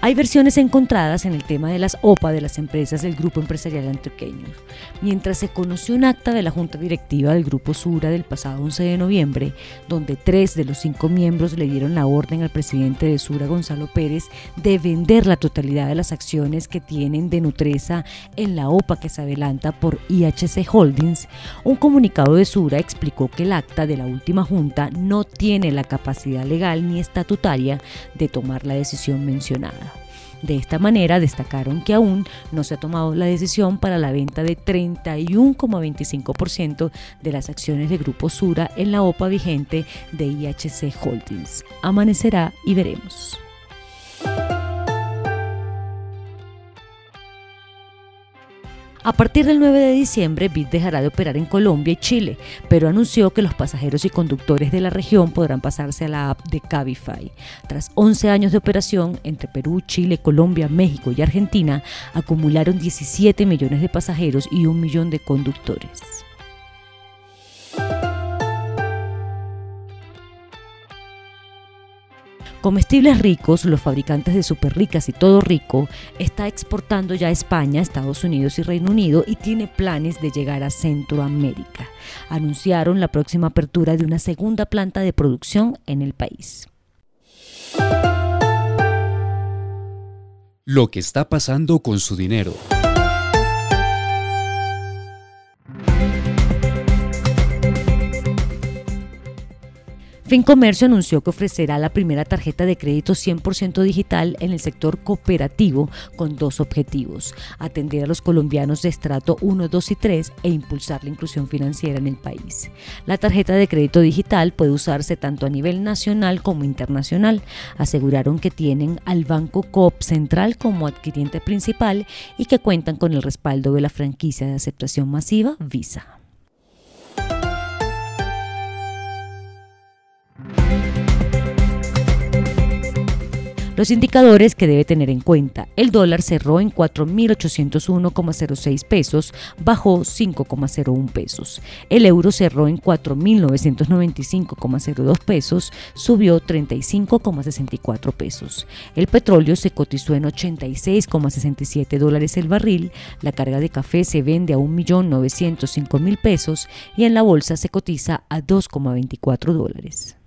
Hay versiones encontradas en el tema de las OPA de las empresas del Grupo Empresarial Antioqueño. Mientras se conoció un acta de la Junta Directiva del Grupo Sura del pasado 11 de noviembre, donde tres de los cinco miembros le dieron la orden al presidente de Sura, Gonzalo Pérez, de vender la totalidad de las acciones que tienen de Nutresa en la OPA que se adelanta por IHC Holdings, un comunicado de Sura explicó que el acta de la última Junta no tiene la capacidad legal ni estatutaria de tomar la decisión mencionada. De esta manera destacaron que aún no se ha tomado la decisión para la venta de 31,25% de las acciones de Grupo Sura en la OPA vigente de IHC Holdings. Amanecerá y veremos. A partir del 9 de diciembre, BIT dejará de operar en Colombia y Chile, pero anunció que los pasajeros y conductores de la región podrán pasarse a la app de Cabify. Tras 11 años de operación entre Perú, Chile, Colombia, México y Argentina, acumularon 17 millones de pasajeros y un millón de conductores. Comestibles Ricos, los fabricantes de Super Ricas y Todo Rico, está exportando ya a España, Estados Unidos y Reino Unido y tiene planes de llegar a Centroamérica. Anunciaron la próxima apertura de una segunda planta de producción en el país. Lo que está pasando con su dinero. Fincomercio anunció que ofrecerá la primera tarjeta de crédito 100% digital en el sector cooperativo con dos objetivos, atender a los colombianos de estrato 1, 2 y 3 e impulsar la inclusión financiera en el país. La tarjeta de crédito digital puede usarse tanto a nivel nacional como internacional. Aseguraron que tienen al Banco Coop Central como adquiriente principal y que cuentan con el respaldo de la franquicia de aceptación masiva Visa. Los indicadores que debe tener en cuenta. El dólar cerró en 4.801,06 pesos, bajó 5,01 pesos. El euro cerró en 4.995,02 pesos, subió 35,64 pesos. El petróleo se cotizó en 86,67 dólares el barril. La carga de café se vende a 1.905.000 pesos y en la bolsa se cotiza a 2,24 dólares.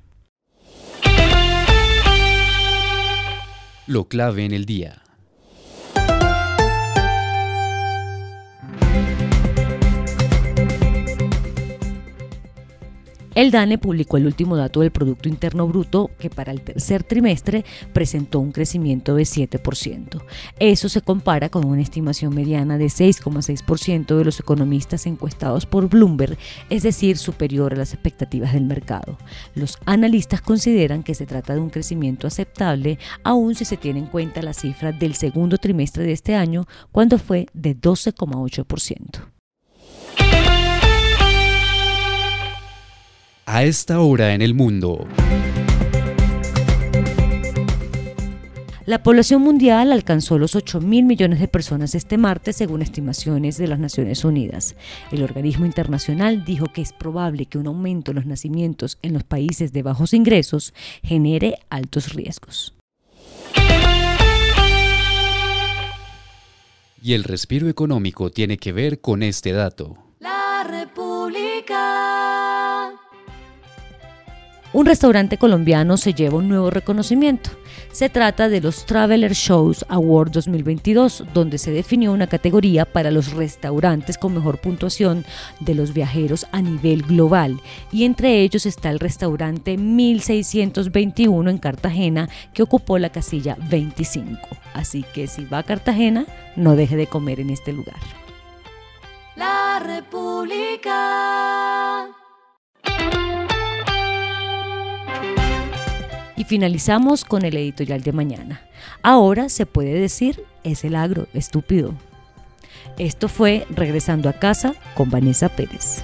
Lo clave en el día. El DANE publicó el último dato del Producto Interno Bruto que para el tercer trimestre presentó un crecimiento de 7%. Eso se compara con una estimación mediana de 6,6% de los economistas encuestados por Bloomberg, es decir, superior a las expectativas del mercado. Los analistas consideran que se trata de un crecimiento aceptable, aun si se tiene en cuenta la cifra del segundo trimestre de este año, cuando fue de 12,8%. A esta hora en el mundo. La población mundial alcanzó los 8 mil millones de personas este martes, según estimaciones de las Naciones Unidas. El organismo internacional dijo que es probable que un aumento en los nacimientos en los países de bajos ingresos genere altos riesgos. Y el respiro económico tiene que ver con este dato. Un restaurante colombiano se lleva un nuevo reconocimiento. Se trata de los Traveler Shows Award 2022, donde se definió una categoría para los restaurantes con mejor puntuación de los viajeros a nivel global. Y entre ellos está el restaurante 1621 en Cartagena, que ocupó la casilla 25. Así que si va a Cartagena, no deje de comer en este lugar. La República. Y finalizamos con el editorial de mañana. Ahora se puede decir, es el agro, estúpido. Esto fue Regresando a casa con Vanessa Pérez.